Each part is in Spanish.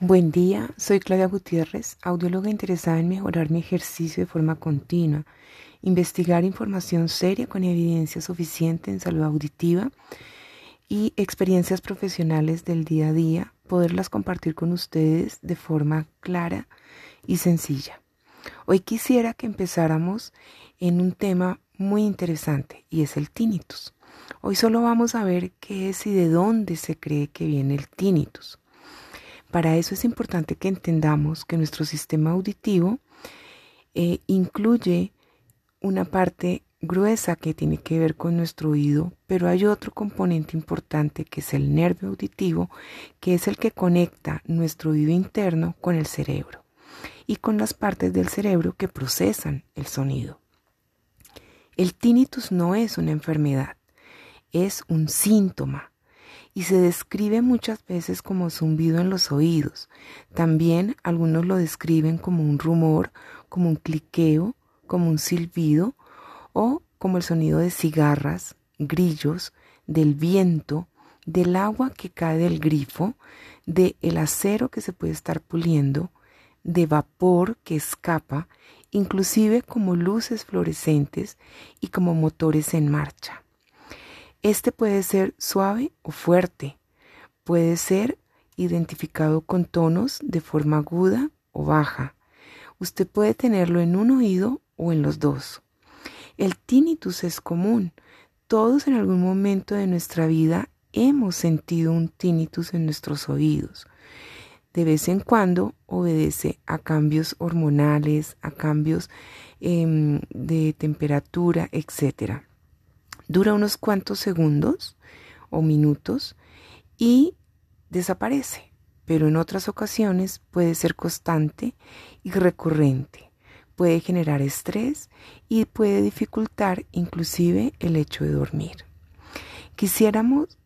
Buen día, soy Claudia Gutiérrez, audióloga interesada en mejorar mi ejercicio de forma continua, investigar información seria con evidencia suficiente en salud auditiva y experiencias profesionales del día a día, poderlas compartir con ustedes de forma clara y sencilla. Hoy quisiera que empezáramos en un tema muy interesante y es el tinnitus. Hoy solo vamos a ver qué es y de dónde se cree que viene el tinnitus. Para eso es importante que entendamos que nuestro sistema auditivo eh, incluye una parte gruesa que tiene que ver con nuestro oído, pero hay otro componente importante que es el nervio auditivo, que es el que conecta nuestro oído interno con el cerebro y con las partes del cerebro que procesan el sonido. El tinnitus no es una enfermedad, es un síntoma y se describe muchas veces como zumbido en los oídos. También algunos lo describen como un rumor, como un cliqueo, como un silbido o como el sonido de cigarras, grillos, del viento, del agua que cae del grifo, de el acero que se puede estar puliendo, de vapor que escapa, inclusive como luces fluorescentes y como motores en marcha. Este puede ser suave o fuerte. Puede ser identificado con tonos de forma aguda o baja. Usted puede tenerlo en un oído o en los dos. El tinnitus es común. Todos en algún momento de nuestra vida hemos sentido un tinnitus en nuestros oídos. De vez en cuando obedece a cambios hormonales, a cambios em, de temperatura, etc dura unos cuantos segundos o minutos y desaparece, pero en otras ocasiones puede ser constante y recurrente, puede generar estrés y puede dificultar inclusive el hecho de dormir. Quisiéramos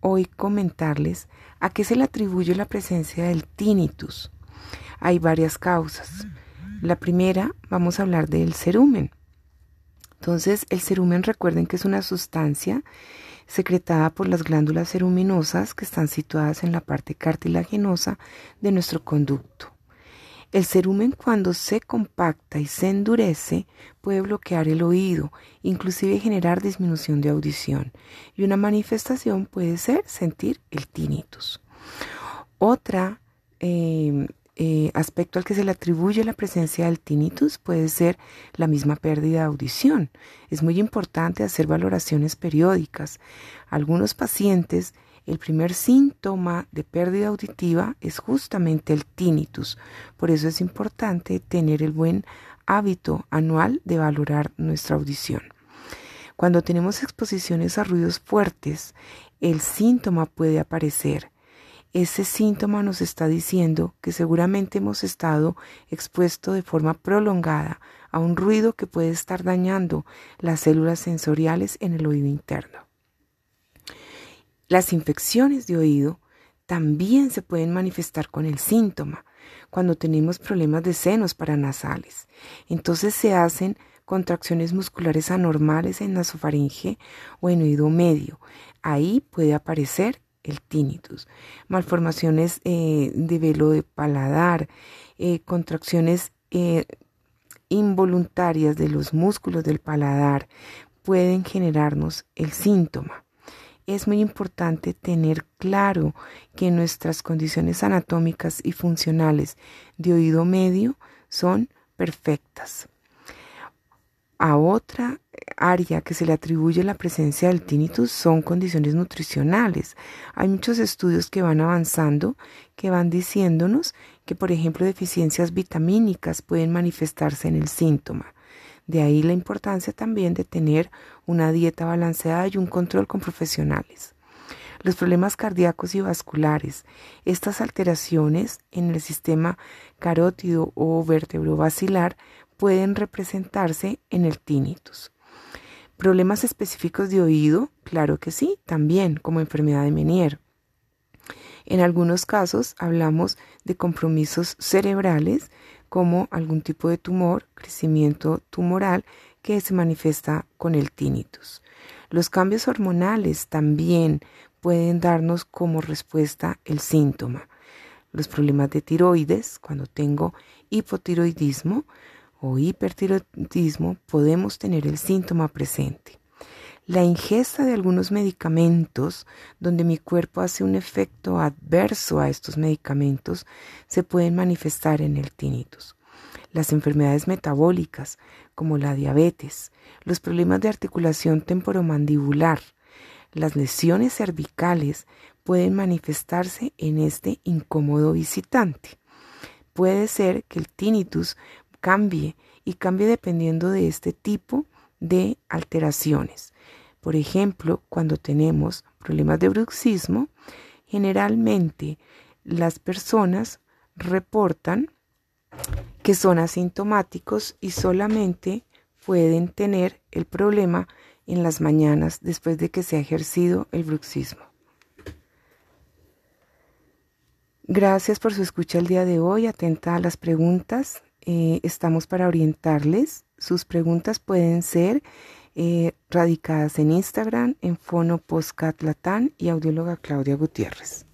hoy comentarles a qué se le atribuye la presencia del tinnitus. Hay varias causas. La primera, vamos a hablar del cerumen. Entonces, el cerumen, recuerden que es una sustancia secretada por las glándulas ceruminosas que están situadas en la parte cartilaginosa de nuestro conducto. El cerumen cuando se compacta y se endurece puede bloquear el oído, inclusive generar disminución de audición. Y una manifestación puede ser sentir el tinnitus. Otra eh, eh, aspecto al que se le atribuye la presencia del tinnitus puede ser la misma pérdida de audición. Es muy importante hacer valoraciones periódicas. Algunos pacientes, el primer síntoma de pérdida auditiva es justamente el tinnitus. Por eso es importante tener el buen hábito anual de valorar nuestra audición. Cuando tenemos exposiciones a ruidos fuertes, el síntoma puede aparecer ese síntoma nos está diciendo que seguramente hemos estado expuesto de forma prolongada a un ruido que puede estar dañando las células sensoriales en el oído interno. Las infecciones de oído también se pueden manifestar con el síntoma cuando tenemos problemas de senos paranasales. Entonces se hacen contracciones musculares anormales en nasofaringe o en oído medio. Ahí puede aparecer el tinnitus, malformaciones eh, de velo de paladar, eh, contracciones eh, involuntarias de los músculos del paladar pueden generarnos el síntoma. Es muy importante tener claro que nuestras condiciones anatómicas y funcionales de oído medio son perfectas. A otra área que se le atribuye la presencia del tinnitus son condiciones nutricionales. Hay muchos estudios que van avanzando que van diciéndonos que, por ejemplo, deficiencias vitamínicas pueden manifestarse en el síntoma. De ahí la importancia también de tener una dieta balanceada y un control con profesionales. Los problemas cardíacos y vasculares, estas alteraciones en el sistema carótido o vertebrovascular pueden representarse en el tinnitus. Problemas específicos de oído, claro que sí, también como enfermedad de Menier. En algunos casos hablamos de compromisos cerebrales como algún tipo de tumor, crecimiento tumoral que se manifiesta con el tinnitus. Los cambios hormonales también pueden darnos como respuesta el síntoma. los problemas de tiroides, cuando tengo hipotiroidismo o hipertiroidismo, podemos tener el síntoma presente. La ingesta de algunos medicamentos, donde mi cuerpo hace un efecto adverso a estos medicamentos, se pueden manifestar en el tinnitus. Las enfermedades metabólicas, como la diabetes, los problemas de articulación temporomandibular, las lesiones cervicales pueden manifestarse en este incómodo visitante. Puede ser que el tinnitus cambie y cambie dependiendo de este tipo de alteraciones. Por ejemplo, cuando tenemos problemas de bruxismo, generalmente las personas reportan que son asintomáticos y solamente pueden tener el problema en las mañanas después de que se ha ejercido el bruxismo. Gracias por su escucha el día de hoy. Atenta a las preguntas. Eh, estamos para orientarles. Sus preguntas pueden ser eh, radicadas en Instagram, en Fono Postcat Latán y audióloga Claudia Gutiérrez.